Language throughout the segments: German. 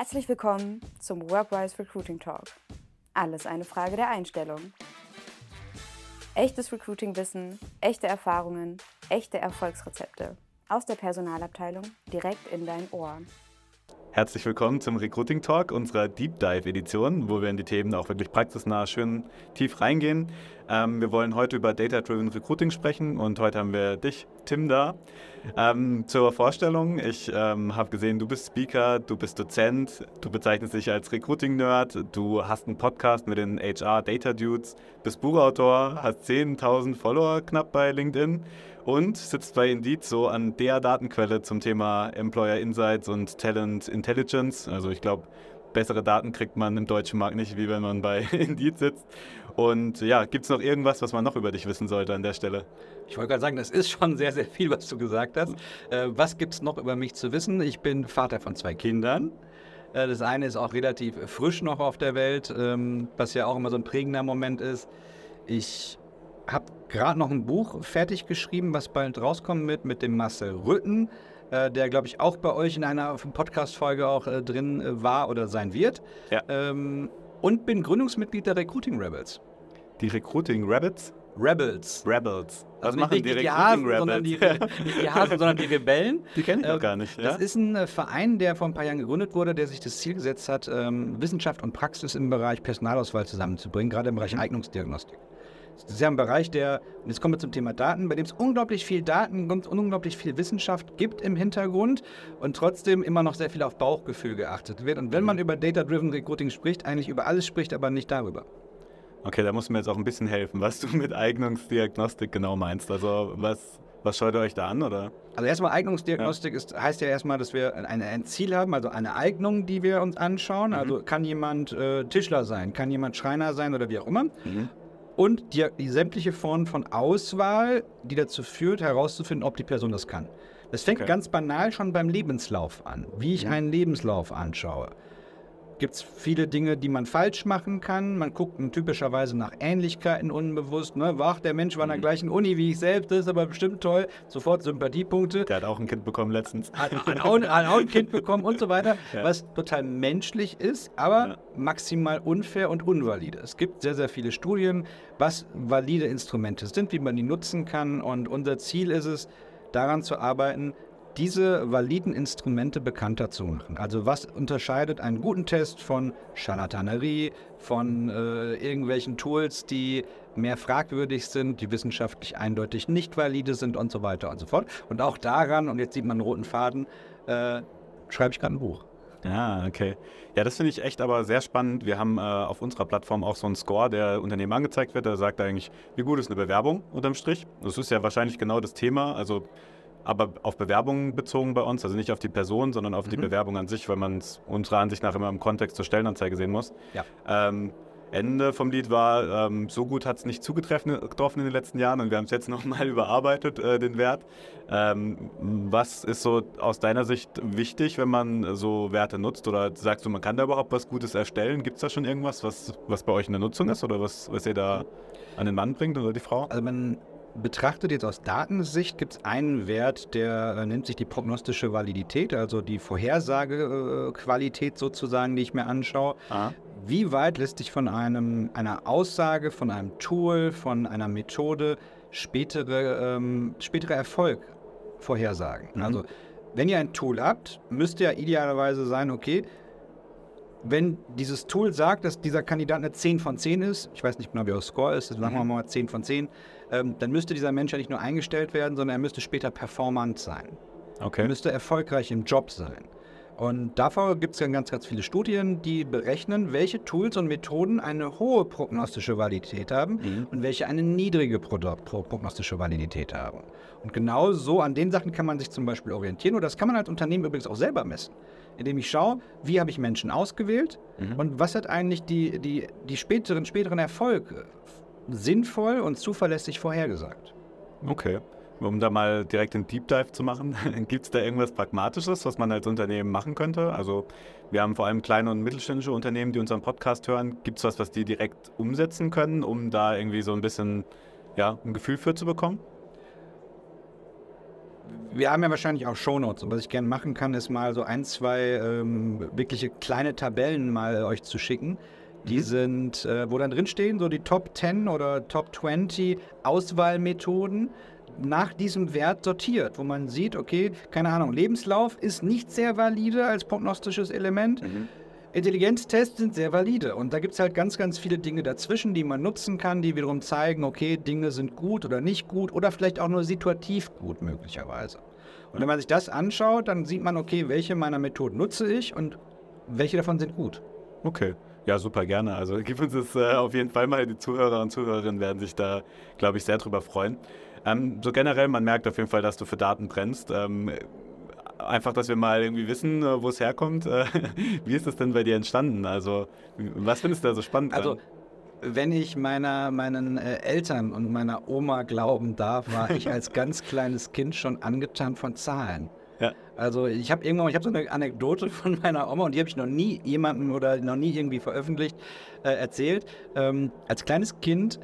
Herzlich willkommen zum Workwise Recruiting Talk. Alles eine Frage der Einstellung. Echtes Recruiting-Wissen, echte Erfahrungen, echte Erfolgsrezepte. Aus der Personalabteilung direkt in dein Ohr. Herzlich willkommen zum Recruiting Talk, unserer Deep Dive Edition, wo wir in die Themen auch wirklich praxisnah schön tief reingehen. Ähm, wir wollen heute über Data Driven Recruiting sprechen und heute haben wir dich, Tim, da. Ähm, zur Vorstellung, ich ähm, habe gesehen, du bist Speaker, du bist Dozent, du bezeichnest dich als Recruiting-Nerd, du hast einen Podcast mit den HR Data Dudes, bist Buchautor, hast 10.000 Follower knapp bei LinkedIn und sitzt bei Indeed so an der Datenquelle zum Thema Employer Insights und Talent Intelligence. Also ich glaube, bessere Daten kriegt man im deutschen Markt nicht, wie wenn man bei Indeed sitzt. Und ja, gibt es noch irgendwas, was man noch über dich wissen sollte an der Stelle? Ich wollte gerade sagen, das ist schon sehr, sehr viel, was du gesagt hast. Äh, was gibt es noch über mich zu wissen? Ich bin Vater von zwei Kindern. Äh, das eine ist auch relativ frisch noch auf der Welt, ähm, was ja auch immer so ein prägender Moment ist. Ich habe gerade noch ein Buch fertig geschrieben, was bald rauskommen wird mit dem Marcel Rütten, äh, der, glaube ich, auch bei euch in einer Podcast-Folge auch äh, drin äh, war oder sein wird. Ja. Ähm, und bin Gründungsmitglied der Recruiting Rebels. Die Recruiting Rebels? Rebels. Rebels. Was also machen nicht, die, die Hasen, Rebels? Sondern die, nicht die Hasen, sondern die Rebellen. Die kenne ich äh, gar nicht. Ja? Das ist ein äh, Verein, der vor ein paar Jahren gegründet wurde, der sich das Ziel gesetzt hat, ähm, Wissenschaft und Praxis im Bereich Personalauswahl zusammenzubringen, gerade im Bereich. Eignungsdiagnostik. Das ist ja ein Bereich, der, und jetzt kommen wir zum Thema Daten, bei dem es unglaublich viel Daten und unglaublich viel Wissenschaft gibt im Hintergrund und trotzdem immer noch sehr viel auf Bauchgefühl geachtet wird. Und wenn man über Data-Driven Recruiting spricht, eigentlich über alles spricht, aber nicht darüber. Okay, da muss mir jetzt auch ein bisschen helfen, was du mit Eignungsdiagnostik genau meinst. Also was, was schaut ihr euch da an, oder? Also erstmal Eignungsdiagnostik ja. ist, heißt ja erstmal, dass wir ein, ein, Ziel haben, also eine Eignung, die wir uns anschauen. Mhm. Also kann jemand äh, Tischler sein, kann jemand Schreiner sein oder wie auch immer. Mhm und die, die sämtliche Form von Auswahl, die dazu führt, herauszufinden, ob die Person das kann. Das fängt okay. ganz banal schon beim Lebenslauf an, wie ich mhm. einen Lebenslauf anschaue gibt es viele Dinge, die man falsch machen kann. Man guckt typischerweise nach Ähnlichkeiten unbewusst. Ne? Ach, der Mensch war an der mhm. gleichen Uni wie ich selbst, das ist aber bestimmt toll. Sofort Sympathiepunkte. Der hat auch ein Kind bekommen letztens. Hat, hat, auch, hat auch, ein Kind bekommen und so weiter. Ja. Was total menschlich ist, aber ja. maximal unfair und unvalide. Es gibt sehr, sehr viele Studien, was valide Instrumente sind, wie man die nutzen kann. Und unser Ziel ist es, daran zu arbeiten, diese validen Instrumente bekannter zu machen. Also was unterscheidet einen guten Test von Charlatanerie, von äh, irgendwelchen Tools, die mehr fragwürdig sind, die wissenschaftlich eindeutig nicht valide sind und so weiter und so fort. Und auch daran, und jetzt sieht man einen roten Faden, äh, schreibe ich gerade ein Buch. Ja, okay. Ja, das finde ich echt aber sehr spannend. Wir haben äh, auf unserer Plattform auch so einen Score, der Unternehmen angezeigt wird. Der sagt eigentlich, wie gut ist eine Bewerbung unterm Strich. Das ist ja wahrscheinlich genau das Thema. Also aber auf Bewerbungen bezogen bei uns, also nicht auf die Person, sondern auf mhm. die Bewerbung an sich, weil man es unserer Ansicht nach immer im Kontext zur Stellenanzeige sehen muss. Ja. Ähm, Ende vom Lied war, ähm, so gut hat es nicht zugetroffen in den letzten Jahren und wir haben es jetzt nochmal überarbeitet, äh, den Wert. Ähm, was ist so aus deiner Sicht wichtig, wenn man so Werte nutzt? Oder sagst du, man kann da überhaupt was Gutes erstellen? Gibt es da schon irgendwas, was, was bei euch in der Nutzung ist oder was, was ihr da an den Mann bringt oder die Frau? Also man betrachtet jetzt aus Datensicht, gibt es einen Wert, der äh, nennt sich die prognostische Validität, also die Vorhersagequalität sozusagen, die ich mir anschaue. Aha. Wie weit lässt sich von einem, einer Aussage, von einem Tool, von einer Methode spätere, ähm, spätere Erfolg vorhersagen? Mhm. Also wenn ihr ein Tool habt, müsste ja idealerweise sein, okay, wenn dieses Tool sagt, dass dieser Kandidat eine 10 von 10 ist, ich weiß nicht genau, wie der Score ist, sagen wir mhm. mal 10 von 10, ähm, dann müsste dieser Mensch ja nicht nur eingestellt werden, sondern er müsste später performant sein. Okay. Er müsste erfolgreich im Job sein. Und dafür gibt es ja ganz, ganz viele Studien, die berechnen, welche Tools und Methoden eine hohe prognostische Validität haben mhm. und welche eine niedrige prognostische Validität haben. Und genau so an den Sachen kann man sich zum Beispiel orientieren. Und das kann man als Unternehmen übrigens auch selber messen indem ich schaue, wie habe ich Menschen ausgewählt mhm. und was hat eigentlich die, die, die späteren, späteren Erfolg sinnvoll und zuverlässig vorhergesagt. Okay. Um da mal direkt einen Deep Dive zu machen, gibt es da irgendwas Pragmatisches, was man als Unternehmen machen könnte? Also wir haben vor allem kleine und mittelständische Unternehmen, die unseren Podcast hören. Gibt es was, was die direkt umsetzen können, um da irgendwie so ein bisschen ja, ein Gefühl für zu bekommen? Wir haben ja wahrscheinlich auch Shownotes. Und was ich gerne machen kann, ist mal so ein, zwei ähm, wirkliche kleine Tabellen mal euch zu schicken. Die mhm. sind, äh, wo dann drinstehen, so die Top 10 oder Top 20 Auswahlmethoden nach diesem Wert sortiert, wo man sieht, okay, keine Ahnung, Lebenslauf ist nicht sehr valide als prognostisches Element. Mhm. Intelligenztests sind sehr valide und da gibt es halt ganz, ganz viele Dinge dazwischen, die man nutzen kann, die wiederum zeigen, okay, Dinge sind gut oder nicht gut oder vielleicht auch nur situativ gut möglicherweise. Und wenn man sich das anschaut, dann sieht man, okay, welche meiner Methoden nutze ich und welche davon sind gut. Okay. Ja, super gerne. Also gib uns das äh, auf jeden Fall mal. Die Zuhörer und Zuhörerinnen werden sich da, glaube ich, sehr drüber freuen. Ähm, so generell, man merkt auf jeden Fall, dass du für Daten brennst. Ähm, einfach, dass wir mal irgendwie wissen, äh, wo es herkommt. Äh, wie ist das denn bei dir entstanden? Also, was findest du da so spannend? Also, wenn ich meiner, meinen äh, Eltern und meiner Oma glauben darf, war ich als ganz kleines Kind schon angetan von Zahlen. Ja. Also ich habe irgendwann, ich habe so eine Anekdote von meiner Oma und die habe ich noch nie jemandem oder noch nie irgendwie veröffentlicht äh, erzählt. Ähm, als kleines Kind,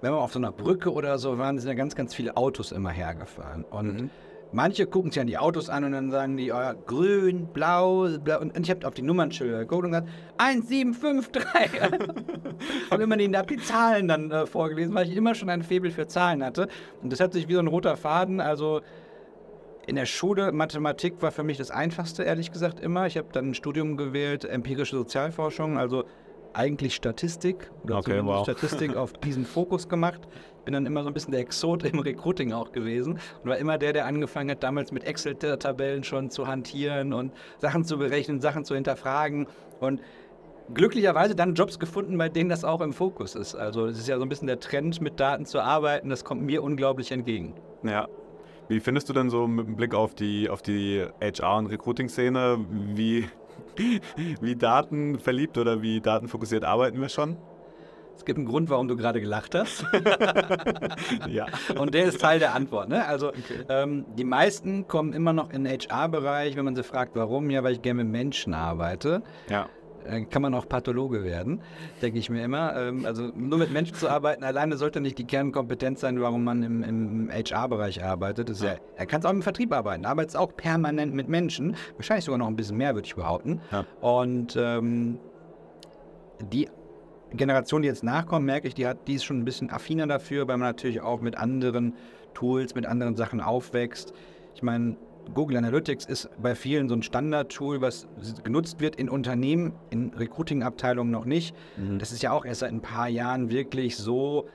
wenn man auf so einer Brücke oder so waren, sind ja ganz, ganz viele Autos immer hergefahren und mhm. Manche gucken sich dann die Autos an und dann sagen die, oh, grün, blau, blau. Und ich habe auf die Nummernschilder geguckt und gesagt, 1753. und immer denen die Zahlen dann äh, vorgelesen, weil ich immer schon ein Faible für Zahlen hatte. Und das hat sich wie so ein roter Faden, also in der Schule, Mathematik war für mich das Einfachste, ehrlich gesagt, immer. Ich habe dann ein Studium gewählt, empirische Sozialforschung, also eigentlich Statistik oder okay, wow. Statistik auf diesen Fokus gemacht bin dann immer so ein bisschen der Exot im Recruiting auch gewesen und war immer der, der angefangen hat, damals mit Excel-Tabellen schon zu hantieren und Sachen zu berechnen, Sachen zu hinterfragen und glücklicherweise dann Jobs gefunden, bei denen das auch im Fokus ist. Also es ist ja so ein bisschen der Trend, mit Daten zu arbeiten, das kommt mir unglaublich entgegen. Ja. Wie findest du denn so mit Blick auf die, auf die HR- und Recruiting-Szene, wie, wie datenverliebt oder wie datenfokussiert arbeiten wir schon? Es gibt einen Grund, warum du gerade gelacht hast. ja. Und der ist Teil der Antwort. Ne? Also okay. ähm, die meisten kommen immer noch in den HR-Bereich, wenn man sie fragt, warum? Ja, weil ich gerne mit Menschen arbeite. Ja. Dann kann man auch Pathologe werden, denke ich mir immer. Ähm, also nur mit Menschen zu arbeiten alleine sollte nicht die Kernkompetenz sein, warum man im, im HR-Bereich arbeitet. Ja, er kann es auch im Vertrieb arbeiten, arbeitet auch permanent mit Menschen. Wahrscheinlich sogar noch ein bisschen mehr, würde ich behaupten. Ja. Und ähm, die Generation, die jetzt nachkommt, merke ich, die, hat, die ist schon ein bisschen affiner dafür, weil man natürlich auch mit anderen Tools, mit anderen Sachen aufwächst. Ich meine, Google Analytics ist bei vielen so ein Standard-Tool, was genutzt wird in Unternehmen, in Recruiting-Abteilungen noch nicht. Mhm. Das ist ja auch erst seit ein paar Jahren wirklich so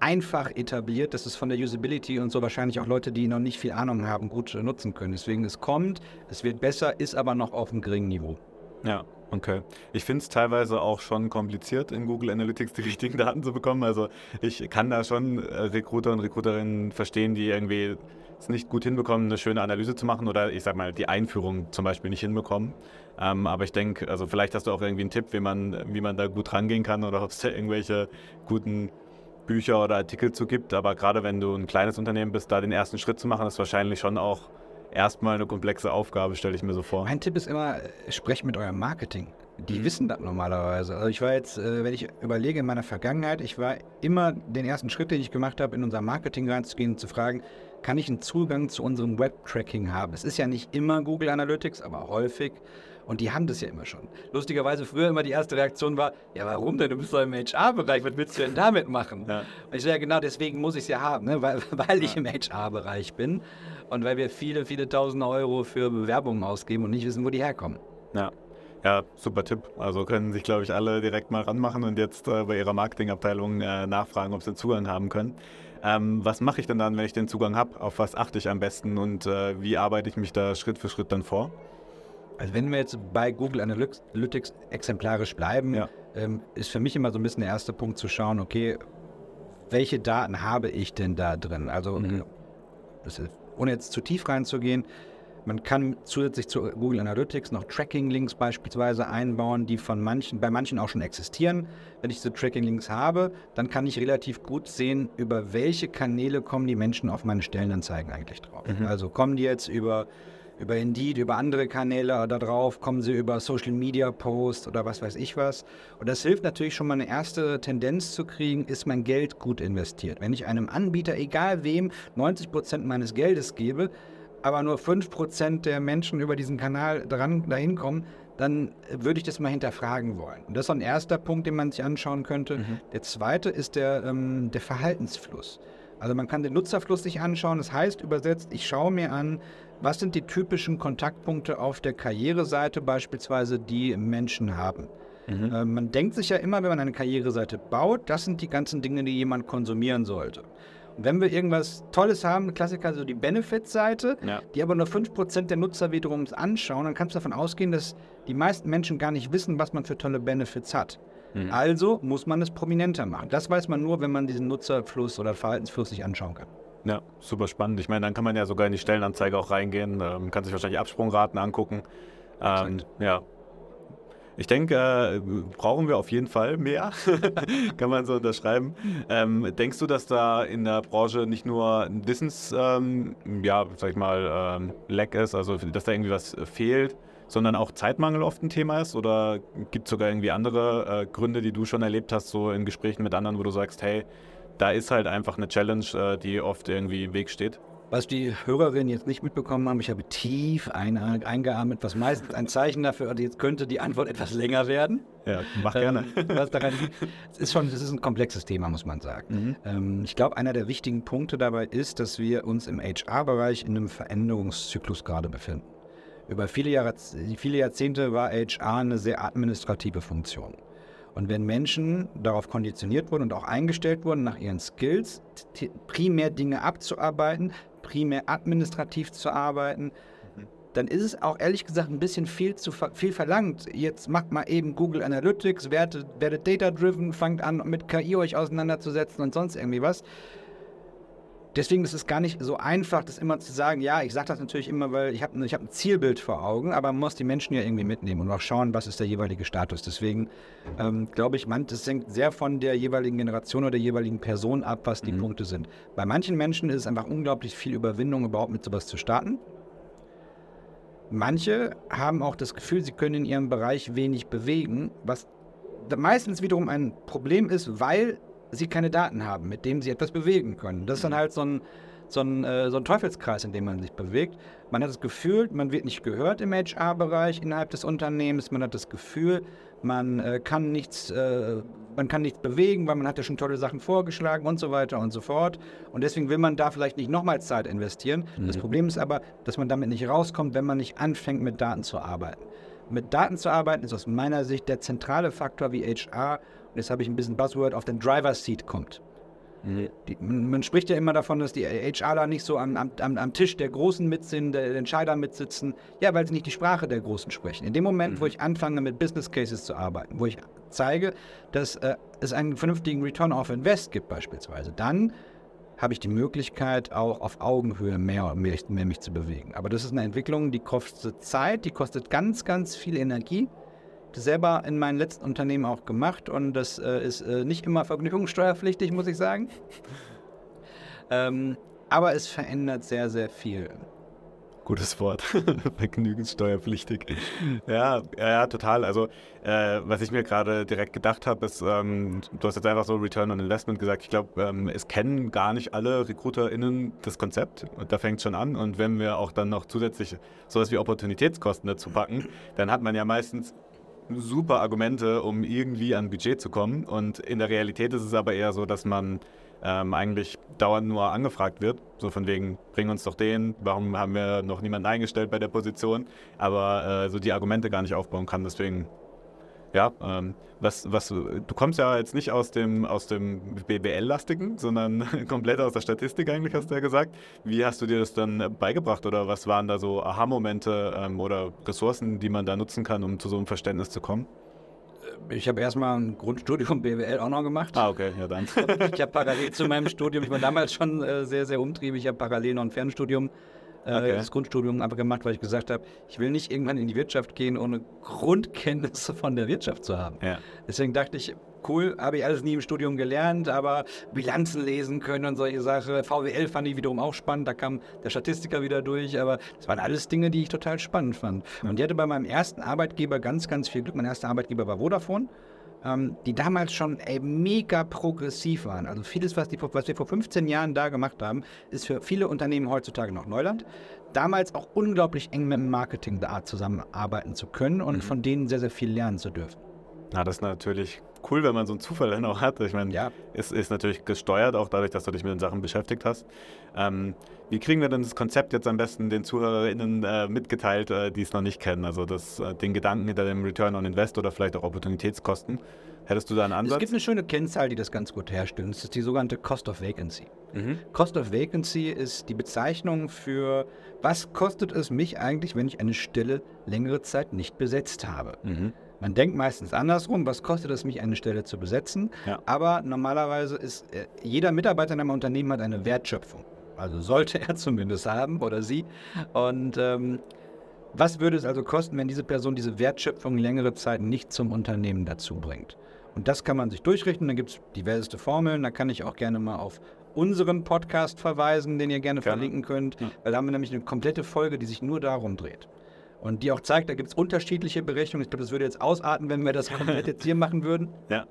einfach etabliert, dass es von der Usability und so wahrscheinlich auch Leute, die noch nicht viel Ahnung haben, gut nutzen können. Deswegen es kommt, es wird besser, ist aber noch auf einem geringen Niveau. Ja, okay. Ich finde es teilweise auch schon kompliziert, in Google Analytics die richtigen Daten zu bekommen. Also ich kann da schon äh, Recruiter und Recruiterinnen verstehen, die irgendwie es nicht gut hinbekommen, eine schöne Analyse zu machen oder ich sag mal, die Einführung zum Beispiel nicht hinbekommen. Ähm, aber ich denke, also vielleicht hast du auch irgendwie einen Tipp, wie man, wie man da gut rangehen kann oder ob es da irgendwelche guten Bücher oder Artikel zu gibt. Aber gerade wenn du ein kleines Unternehmen bist, da den ersten Schritt zu machen, ist wahrscheinlich schon auch erstmal eine komplexe Aufgabe, stelle ich mir so vor. Mein Tipp ist immer, sprecht mit eurem Marketing. Die mhm. wissen das normalerweise. Also ich war jetzt, äh, wenn ich überlege in meiner Vergangenheit, ich war immer den ersten Schritt, den ich gemacht habe, in unser Marketing reinzugehen und zu fragen, kann ich einen Zugang zu unserem Web-Tracking haben? Es ist ja nicht immer Google Analytics, aber häufig. Und die haben das ja immer schon. Lustigerweise früher immer die erste Reaktion war, ja warum denn? Du bist doch im HR-Bereich, was willst du denn damit machen? Ja. Und ich so, ja genau deswegen muss ich es ja haben, ne? weil, weil ich im HR-Bereich bin und weil wir viele, viele tausende Euro für Bewerbungen ausgeben und nicht wissen, wo die herkommen. Ja. Ja, super Tipp. Also können sich, glaube ich, alle direkt mal ranmachen und jetzt äh, bei ihrer Marketingabteilung äh, nachfragen, ob sie Zugang haben können. Ähm, was mache ich denn dann, wenn ich den Zugang habe? Auf was achte ich am besten und äh, wie arbeite ich mich da Schritt für Schritt dann vor? Also wenn wir jetzt bei Google Analytics exemplarisch bleiben, ja. ähm, ist für mich immer so ein bisschen der erste Punkt zu schauen, okay, welche Daten habe ich denn da drin? Also mhm. ist, ohne jetzt zu tief reinzugehen, man kann zusätzlich zu Google Analytics noch Tracking-Links beispielsweise einbauen, die von manchen, bei manchen auch schon existieren. Wenn ich diese Tracking-Links habe, dann kann ich relativ gut sehen, über welche Kanäle kommen die Menschen auf meine Stellenanzeigen eigentlich drauf. Mhm. Also kommen die jetzt über über Indeed, über andere Kanäle da drauf, kommen sie über Social Media Posts oder was weiß ich was. Und das hilft natürlich schon mal eine erste Tendenz zu kriegen, ist mein Geld gut investiert. Wenn ich einem Anbieter, egal wem, 90 Prozent meines Geldes gebe, aber nur 5% der Menschen über diesen Kanal dran, dahin kommen, dann würde ich das mal hinterfragen wollen. Und das ist ein erster Punkt, den man sich anschauen könnte. Mhm. Der zweite ist der, ähm, der Verhaltensfluss. Also man kann den Nutzerfluss sich anschauen. Das heißt übersetzt, ich schaue mir an, was sind die typischen Kontaktpunkte auf der Karriereseite beispielsweise, die Menschen haben. Mhm. Äh, man denkt sich ja immer, wenn man eine Karriereseite baut, das sind die ganzen Dinge, die jemand konsumieren sollte. Und wenn wir irgendwas Tolles haben, Klassiker, so die Benefits-Seite, ja. die aber nur 5% der Nutzer wiederum anschauen, dann kannst du davon ausgehen, dass die meisten Menschen gar nicht wissen, was man für tolle Benefits hat. Mhm. Also muss man es prominenter machen. Das weiß man nur, wenn man diesen Nutzerfluss oder Verhaltensfluss sich anschauen kann. Ja, super spannend. Ich meine, dann kann man ja sogar in die Stellenanzeige auch reingehen, ähm, kann sich wahrscheinlich Absprungraten angucken. Ähm, ja, ich denke, äh, brauchen wir auf jeden Fall mehr, kann man so unterschreiben. Ähm, denkst du, dass da in der Branche nicht nur ein Wissens, ähm, ja, sag ich mal, ähm, Lack ist, also dass da irgendwie was fehlt, sondern auch Zeitmangel oft ein Thema ist? Oder gibt es sogar irgendwie andere äh, Gründe, die du schon erlebt hast, so in Gesprächen mit anderen, wo du sagst, hey, da ist halt einfach eine Challenge, äh, die oft irgendwie im Weg steht? Was die Hörerinnen jetzt nicht mitbekommen haben, ich habe tief ein, eingeatmet, was meistens ein Zeichen dafür ist, jetzt könnte die Antwort etwas länger werden. Ja, mach gerne. Ähm, was daran es ist schon, es ist ein komplexes Thema, muss man sagen. Mhm. Ähm, ich glaube, einer der wichtigen Punkte dabei ist, dass wir uns im HR-Bereich in einem Veränderungszyklus gerade befinden. Über viele, Jahre, viele Jahrzehnte war HR eine sehr administrative Funktion. Und wenn Menschen darauf konditioniert wurden und auch eingestellt wurden, nach ihren Skills primär Dinge abzuarbeiten, primär administrativ zu arbeiten, dann ist es auch ehrlich gesagt ein bisschen viel zu viel verlangt. Jetzt macht mal eben Google Analytics, werdet, werdet data-driven, fangt an mit KI euch auseinanderzusetzen und sonst irgendwie was. Deswegen ist es gar nicht so einfach, das immer zu sagen. Ja, ich sage das natürlich immer, weil ich habe ich hab ein Zielbild vor Augen, aber man muss die Menschen ja irgendwie mitnehmen und auch schauen, was ist der jeweilige Status. Deswegen ähm, glaube ich, man, das hängt sehr von der jeweiligen Generation oder der jeweiligen Person ab, was die mhm. Punkte sind. Bei manchen Menschen ist es einfach unglaublich viel Überwindung, überhaupt mit sowas zu starten. Manche haben auch das Gefühl, sie können in ihrem Bereich wenig bewegen, was meistens wiederum ein Problem ist, weil sie keine Daten haben, mit denen sie etwas bewegen können. Das ist dann mhm. halt so ein, so ein, äh, so ein Teufelskreis, in dem man sich bewegt. Man hat das Gefühl, man wird nicht gehört im HR-Bereich innerhalb des Unternehmens. Man hat das Gefühl, man äh, kann nichts, äh, man kann nichts bewegen, weil man hat ja schon tolle Sachen vorgeschlagen und so weiter und so fort. Und deswegen will man da vielleicht nicht nochmals Zeit investieren. Mhm. Das Problem ist aber, dass man damit nicht rauskommt, wenn man nicht anfängt, mit Daten zu arbeiten. Mit Daten zu arbeiten ist aus meiner Sicht der zentrale Faktor, wie HR jetzt habe ich ein bisschen Buzzword, auf den Driver Seat kommt. Mhm. Die, man spricht ja immer davon, dass die HRler nicht so am, am, am Tisch der Großen mit sind, der Entscheider mitsitzen. Ja, weil sie nicht die Sprache der Großen sprechen. In dem Moment, mhm. wo ich anfange, mit Business Cases zu arbeiten, wo ich zeige, dass äh, es einen vernünftigen Return of Invest gibt beispielsweise, dann habe ich die Möglichkeit, auch auf Augenhöhe mehr, mehr, mehr mich zu bewegen. Aber das ist eine Entwicklung, die kostet Zeit, die kostet ganz, ganz viel Energie selber in meinen letzten Unternehmen auch gemacht und das äh, ist äh, nicht immer vergnügungssteuerpflichtig, muss ich sagen. ähm, aber es verändert sehr, sehr viel. Gutes Wort. Vergnügungssteuerpflichtig. Ja, ja, total. Also, äh, was ich mir gerade direkt gedacht habe, ist, ähm, du hast jetzt einfach so Return on Investment gesagt. Ich glaube, ähm, es kennen gar nicht alle RecruiterInnen das Konzept. Und da fängt es schon an. Und wenn wir auch dann noch zusätzlich sowas wie Opportunitätskosten dazu packen, dann hat man ja meistens super Argumente, um irgendwie an Budget zu kommen. Und in der Realität ist es aber eher so, dass man ähm, eigentlich dauernd nur angefragt wird. So von wegen, bring uns doch den, warum haben wir noch niemanden eingestellt bei der Position, aber äh, so die Argumente gar nicht aufbauen kann. Deswegen ja, ähm, was, was, du kommst ja jetzt nicht aus dem, aus dem BWL-lastigen, sondern komplett aus der Statistik eigentlich, hast du ja gesagt. Wie hast du dir das dann beigebracht oder was waren da so Aha-Momente ähm, oder Ressourcen, die man da nutzen kann, um zu so einem Verständnis zu kommen? Ich habe erstmal ein Grundstudium BWL auch noch gemacht. Ah, okay, ja dann. ich habe parallel zu meinem Studium, ich war damals schon äh, sehr, sehr umtriebig, ich habe parallel noch ein Fernstudium äh, okay. das Grundstudium einfach gemacht, weil ich gesagt habe, ich will nicht irgendwann in die Wirtschaft gehen, ohne Grundkenntnisse von der Wirtschaft zu haben. Ja. Deswegen dachte ich, cool, habe ich alles nie im Studium gelernt, aber Bilanzen lesen können und solche Sachen. VWL fand ich wiederum auch spannend, da kam der Statistiker wieder durch, aber das waren alles Dinge, die ich total spannend fand. Und ich hatte bei meinem ersten Arbeitgeber ganz, ganz viel Glück. Mein erster Arbeitgeber war Vodafone. Ähm, die damals schon ey, mega progressiv waren. Also vieles, was, die, was wir vor 15 Jahren da gemacht haben, ist für viele Unternehmen heutzutage noch Neuland. Damals auch unglaublich eng mit dem Marketing der Art zusammenarbeiten zu können und mhm. von denen sehr, sehr viel lernen zu dürfen. Na, das ist natürlich cool, wenn man so einen Zufall dann auch hat. Ich meine, ja. es ist natürlich gesteuert, auch dadurch, dass du dich mit den Sachen beschäftigt hast. Ähm, wie kriegen wir denn das Konzept jetzt am besten den ZuhörerInnen äh, mitgeteilt, äh, die es noch nicht kennen? Also das, äh, den Gedanken hinter dem Return on Invest oder vielleicht auch Opportunitätskosten. Hättest du da einen Ansatz? Es gibt eine schöne Kennzahl, die das ganz gut herstellt. Das ist die sogenannte Cost of Vacancy. Mhm. Cost of Vacancy ist die Bezeichnung für, was kostet es mich eigentlich, wenn ich eine Stelle längere Zeit nicht besetzt habe. Mhm. Man denkt meistens andersrum, was kostet es mich, eine Stelle zu besetzen? Ja. Aber normalerweise ist äh, jeder Mitarbeiter in einem Unternehmen hat eine Wertschöpfung. Also sollte er zumindest haben oder sie. Und ähm, was würde es also kosten, wenn diese Person diese Wertschöpfung längere Zeit nicht zum Unternehmen dazu bringt? Und das kann man sich durchrechnen. Da gibt es diverseste Formeln. Da kann ich auch gerne mal auf unseren Podcast verweisen, den ihr gerne, gerne. verlinken könnt. Ja. Weil da haben wir nämlich eine komplette Folge, die sich nur darum dreht. Und die auch zeigt, da gibt es unterschiedliche Berechnungen. Ich glaube, das würde jetzt ausarten, wenn wir das komplett jetzt hier machen würden. Ja.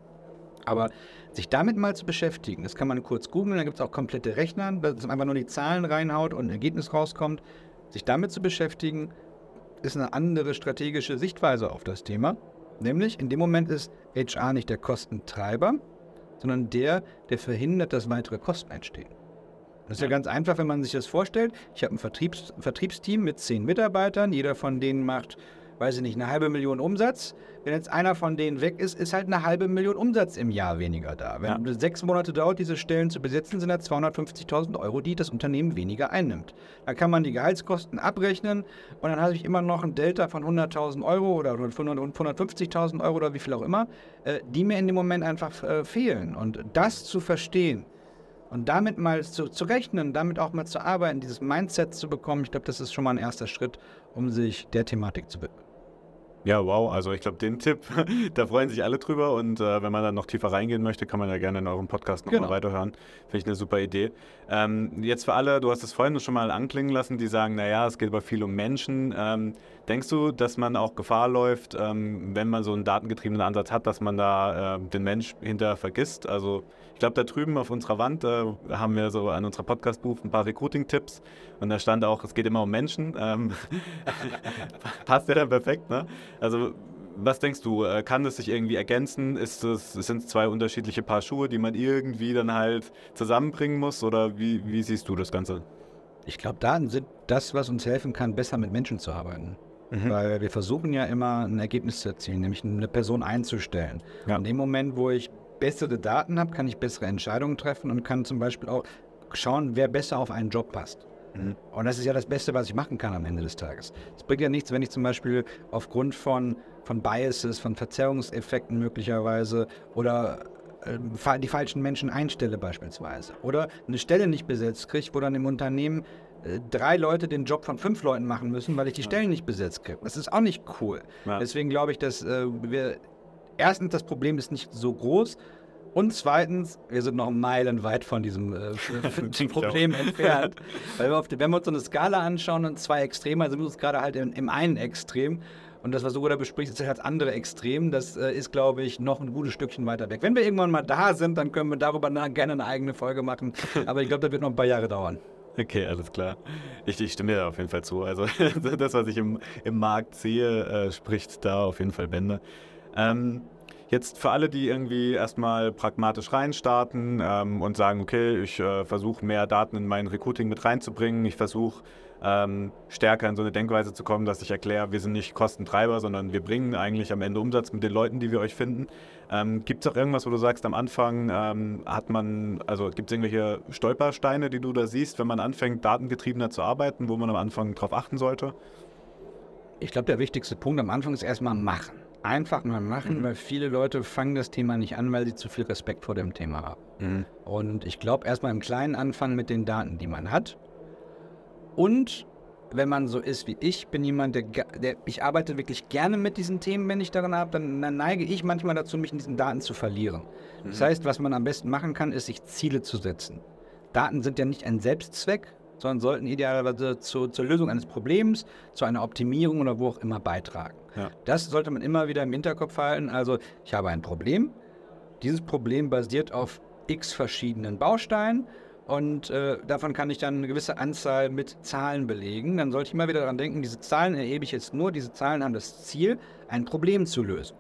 Aber sich damit mal zu beschäftigen, das kann man kurz googeln, da gibt es auch komplette Rechner, dass man einfach nur die Zahlen reinhaut und ein Ergebnis rauskommt. Sich damit zu beschäftigen, ist eine andere strategische Sichtweise auf das Thema. Nämlich in dem Moment ist HR nicht der Kostentreiber, sondern der, der verhindert, dass weitere Kosten entstehen. Das ist ja ganz einfach, wenn man sich das vorstellt. Ich habe ein Vertriebs Vertriebsteam mit zehn Mitarbeitern, jeder von denen macht weiß ich nicht, eine halbe Million Umsatz. Wenn jetzt einer von denen weg ist, ist halt eine halbe Million Umsatz im Jahr weniger da. Wenn ja. sechs Monate dauert, diese Stellen zu besetzen, sind das 250.000 Euro, die das Unternehmen weniger einnimmt. Da kann man die Gehaltskosten abrechnen und dann habe ich immer noch ein Delta von 100.000 Euro oder 150.000 Euro oder wie viel auch immer, äh, die mir in dem Moment einfach äh, fehlen. Und das zu verstehen, und damit mal zu, zu, rechnen, damit auch mal zu arbeiten, dieses Mindset zu bekommen, ich glaube, das ist schon mal ein erster Schritt, um sich der Thematik zu widmen. Ja, wow. Also ich glaube, den Tipp, da freuen sich alle drüber. Und äh, wenn man dann noch tiefer reingehen möchte, kann man ja gerne in eurem Podcast nochmal genau. weiterhören. Finde ich eine super Idee. Ähm, jetzt für alle, du hast es vorhin schon mal anklingen lassen, die sagen, naja, es geht aber viel um Menschen. Ähm, denkst du, dass man auch Gefahr läuft, ähm, wenn man so einen datengetriebenen Ansatz hat, dass man da äh, den Mensch hinter vergisst? Also ich glaube, da drüben auf unserer Wand äh, haben wir so an unserer Podcast-Buch ein paar Recruiting-Tipps und da stand auch, es geht immer um Menschen. Ähm, passt ja dann perfekt, ne? Also was denkst du, äh, kann das sich irgendwie ergänzen? Ist es, sind zwei unterschiedliche Paar Schuhe, die man irgendwie dann halt zusammenbringen muss? Oder wie, wie siehst du das Ganze? Ich glaube, Daten sind das, was uns helfen kann, besser mit Menschen zu arbeiten. Mhm. Weil wir versuchen ja immer ein Ergebnis zu erzielen, nämlich eine Person einzustellen. Ja. Und in dem Moment, wo ich bessere Daten habe, kann ich bessere Entscheidungen treffen und kann zum Beispiel auch schauen, wer besser auf einen Job passt. Mhm. Und das ist ja das Beste, was ich machen kann am Ende des Tages. Es bringt ja nichts, wenn ich zum Beispiel aufgrund von, von Biases, von Verzerrungseffekten möglicherweise oder äh, die falschen Menschen einstelle beispielsweise. Oder eine Stelle nicht besetzt kriege, wo dann im Unternehmen äh, drei Leute den Job von fünf Leuten machen müssen, weil ich die Stellen nicht besetzt kriege. Das ist auch nicht cool. Ja. Deswegen glaube ich, dass äh, wir erstens, das Problem ist nicht so groß. Und zweitens, wir sind noch meilenweit von diesem äh, Problem entfernt. Weil wir, die, wenn wir uns so eine Skala anschauen und zwei Extreme, sind wir uns gerade halt im, im, einen Extrem. Und das, was du da besprichst, ist halt das andere Extrem. Das äh, ist, glaube ich, noch ein gutes Stückchen weiter weg. Wenn wir irgendwann mal da sind, dann können wir darüber gerne eine eigene Folge machen. Aber ich glaube, das wird noch ein paar Jahre dauern. Okay, alles klar. Ich, ich stimme dir auf jeden Fall zu. Also das, was ich im, im Markt sehe, äh, spricht da auf jeden Fall Bände. Ähm, jetzt für alle, die irgendwie erstmal pragmatisch reinstarten ähm, und sagen, okay, ich äh, versuche mehr Daten in mein Recruiting mit reinzubringen, ich versuche ähm, stärker in so eine Denkweise zu kommen, dass ich erkläre, wir sind nicht Kostentreiber, sondern wir bringen eigentlich am Ende Umsatz mit den Leuten, die wir euch finden. Ähm, gibt es auch irgendwas, wo du sagst, am Anfang ähm, hat man, also gibt es irgendwelche Stolpersteine, die du da siehst, wenn man anfängt, datengetriebener zu arbeiten, wo man am Anfang darauf achten sollte? Ich glaube, der wichtigste Punkt am Anfang ist erstmal machen einfach mal machen, mhm. weil viele Leute fangen das Thema nicht an, weil sie zu viel Respekt vor dem Thema haben. Mhm. Und ich glaube, erstmal im Kleinen anfangen mit den Daten, die man hat. Und wenn man so ist wie ich, bin jemand, der, der ich arbeite wirklich gerne mit diesen Themen, wenn ich daran habe, dann, dann, neige ich manchmal dazu, mich in diesen Daten zu verlieren. Das mhm. heißt, was man am besten machen kann, ist, sich Ziele zu setzen. Daten sind ja nicht ein Selbstzweck, sondern sollten idealerweise zu, zur Lösung eines Problems, zu einer Optimierung oder wo auch immer beitragen. Ja. Das sollte man immer wieder im Hinterkopf halten. Also ich habe ein Problem. Dieses Problem basiert auf x verschiedenen Bausteinen und äh, davon kann ich dann eine gewisse Anzahl mit Zahlen belegen. Dann sollte ich immer wieder daran denken, diese Zahlen erhebe ich jetzt nur. Diese Zahlen haben das Ziel, ein Problem zu lösen.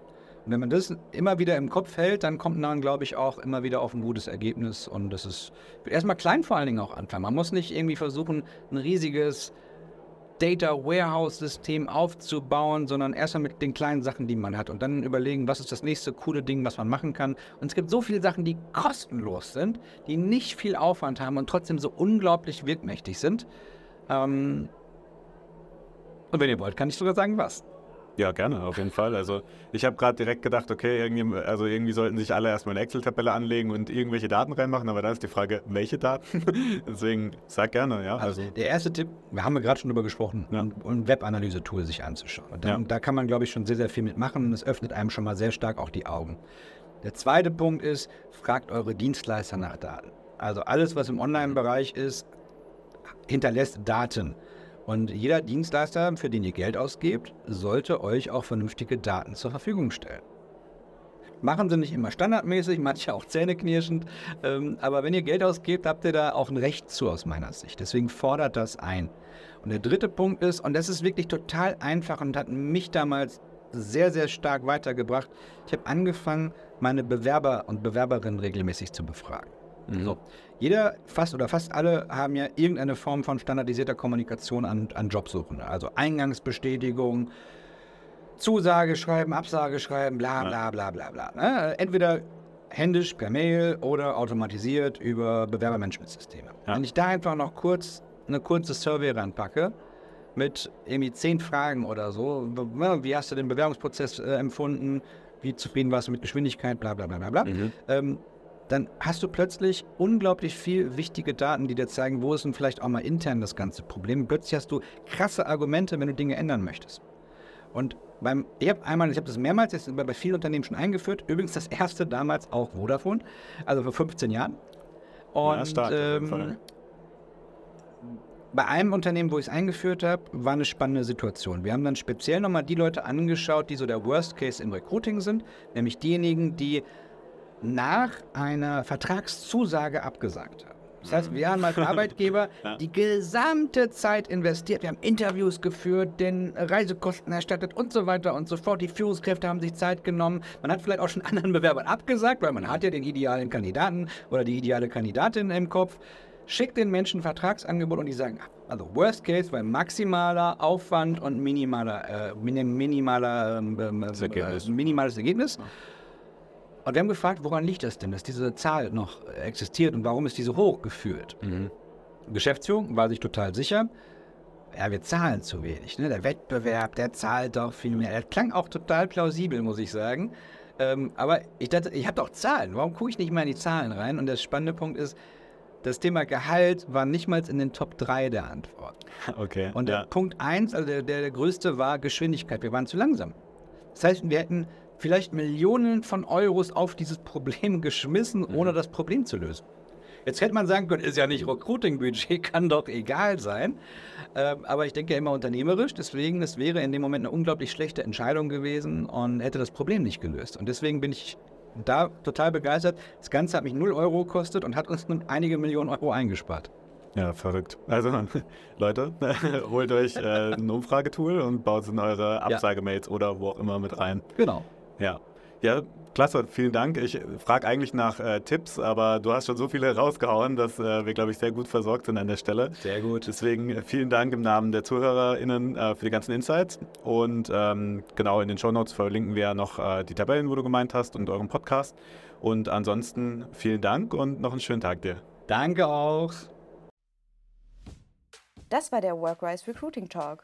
Und wenn man das immer wieder im Kopf hält, dann kommt man, glaube ich, auch immer wieder auf ein gutes Ergebnis. Und das ist erstmal klein vor allen Dingen auch anfangen. Man muss nicht irgendwie versuchen, ein riesiges Data Warehouse System aufzubauen, sondern erstmal mit den kleinen Sachen, die man hat und dann überlegen, was ist das nächste coole Ding, was man machen kann. Und es gibt so viele Sachen, die kostenlos sind, die nicht viel Aufwand haben und trotzdem so unglaublich wirkmächtig sind. Ähm und wenn ihr wollt, kann ich sogar sagen, was. Ja, gerne, auf jeden Fall. Also ich habe gerade direkt gedacht, okay, irgendwie, also irgendwie sollten sich alle erstmal eine Excel-Tabelle anlegen und irgendwelche Daten reinmachen, aber da ist die Frage, welche Daten? Deswegen sag gerne, ja. Also, also der erste Tipp, wir haben ja gerade schon darüber gesprochen, ja. ein Web-Analyse-Tool sich anzuschauen. Und dann, ja. da kann man, glaube ich, schon sehr, sehr viel mitmachen und es öffnet einem schon mal sehr stark auch die Augen. Der zweite Punkt ist, fragt eure Dienstleister nach Daten. Also alles, was im Online-Bereich ist, hinterlässt Daten. Und jeder Dienstleister, für den ihr Geld ausgebt, sollte euch auch vernünftige Daten zur Verfügung stellen. Machen sie nicht immer standardmäßig, manche auch zähneknirschend. Ähm, aber wenn ihr Geld ausgebt, habt ihr da auch ein Recht zu aus meiner Sicht. Deswegen fordert das ein. Und der dritte Punkt ist, und das ist wirklich total einfach und hat mich damals sehr, sehr stark weitergebracht. Ich habe angefangen, meine Bewerber und Bewerberinnen regelmäßig zu befragen. Mhm. So. Jeder, fast oder fast alle, haben ja irgendeine Form von standardisierter Kommunikation an, an Jobsuchende. Also Eingangsbestätigung, Zusage schreiben, Absage schreiben, bla bla bla bla bla. Ne? Entweder händisch per Mail oder automatisiert über Bewerbermanagementsysteme. Ja. Wenn ich da einfach noch kurz eine kurze Survey ranpacke, mit irgendwie zehn Fragen oder so. Ne, wie hast du den Bewerbungsprozess äh, empfunden? Wie zufrieden warst du mit Geschwindigkeit? Bla bla bla bla bla. Mhm. Ähm, dann hast du plötzlich unglaublich viel wichtige Daten, die dir zeigen, wo ist denn vielleicht auch mal intern das ganze Problem. Plötzlich hast du krasse Argumente, wenn du Dinge ändern möchtest. Und beim, ich habe einmal, ich habe das mehrmals jetzt bei vielen Unternehmen schon eingeführt. Übrigens das erste damals auch Vodafone, also vor 15 Jahren. Und ja, stark, ähm, bei einem Unternehmen, wo ich es eingeführt habe, war eine spannende Situation. Wir haben dann speziell nochmal die Leute angeschaut, die so der Worst Case im Recruiting sind, nämlich diejenigen, die nach einer Vertragszusage abgesagt haben. Das heißt, wir haben als Arbeitgeber die gesamte Zeit investiert. Wir haben Interviews geführt, den Reisekosten erstattet und so weiter und so fort. Die Führungskräfte haben sich Zeit genommen. Man hat vielleicht auch schon anderen Bewerbern abgesagt, weil man hat ja den idealen Kandidaten oder die ideale Kandidatin im Kopf. Schickt den Menschen ein Vertragsangebot und die sagen, also Worst Case, weil maximaler Aufwand und minimaler, äh, minimaler, ähm, ähm, äh, minimales Ergebnis. Und wir haben gefragt, woran liegt das denn, dass diese Zahl noch existiert und warum ist diese hoch gefühlt? Mhm. Geschäftsführung war sich total sicher, ja, wir zahlen zu wenig. Ne? Der Wettbewerb, der zahlt doch viel mehr. Der klang auch total plausibel, muss ich sagen. Ähm, aber ich dachte, ich habe doch Zahlen. Warum gucke ich nicht mal in die Zahlen rein? Und der spannende Punkt ist, das Thema Gehalt war nicht mal in den Top 3 der Antworten. Okay. Und ja. Punkt 1, also der, der größte, war Geschwindigkeit. Wir waren zu langsam. Das heißt, wir hätten vielleicht Millionen von Euros auf dieses Problem geschmissen, mhm. ohne das Problem zu lösen. Jetzt hätte man sagen können, ist ja nicht Recruiting-Budget, kann doch egal sein. Ähm, aber ich denke ja immer unternehmerisch, deswegen, es wäre in dem Moment eine unglaublich schlechte Entscheidung gewesen und hätte das Problem nicht gelöst. Und deswegen bin ich da total begeistert. Das Ganze hat mich 0 Euro gekostet und hat uns nun einige Millionen Euro eingespart. Ja, verrückt. Also, Leute, holt euch äh, ein Umfragetool und baut es in eure Absagemails ja. oder wo auch immer mit rein. Genau. Ja. Ja, klasse, vielen Dank. Ich frage eigentlich nach äh, Tipps, aber du hast schon so viele rausgehauen, dass äh, wir, glaube ich, sehr gut versorgt sind an der Stelle. Sehr gut. Deswegen äh, vielen Dank im Namen der ZuhörerInnen äh, für die ganzen Insights. Und ähm, genau in den Shownotes verlinken wir noch äh, die Tabellen, wo du gemeint hast, und euren Podcast. Und ansonsten vielen Dank und noch einen schönen Tag dir. Danke auch. Das war der Workrise Recruiting Talk.